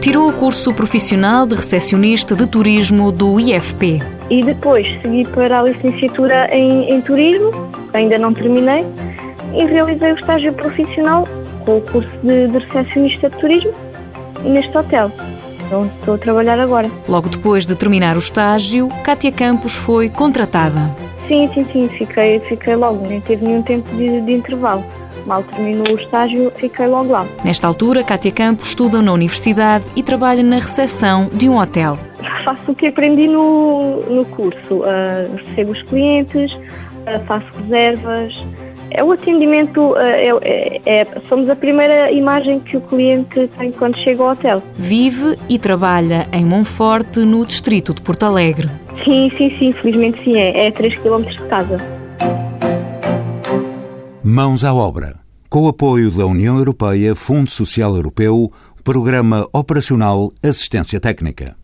Tirou o curso profissional de recepcionista de turismo do IFP. E depois segui para a licenciatura em, em turismo, ainda não terminei, e realizei o estágio profissional com o curso de, de recepcionista de turismo neste hotel. Onde estou a trabalhar agora. Logo depois de terminar o estágio, Cátia Campos foi contratada. Sim, sim, sim, fiquei, fiquei logo, nem teve nenhum tempo de, de intervalo. Mal terminou o estágio, fiquei logo lá. Nesta altura, Cátia Campos estuda na universidade e trabalha na recepção de um hotel. Faço o que aprendi no, no curso. Uh, recebo os clientes, uh, faço reservas. É o atendimento, uh, é, é, somos a primeira imagem que o cliente tem quando chega ao hotel. Vive e trabalha em Monforte, no distrito de Porto Alegre. Sim, sim, sim, felizmente sim, é, é a 3 km de casa. Mãos à obra. Com o apoio da União Europeia, Fundo Social Europeu, Programa Operacional Assistência Técnica.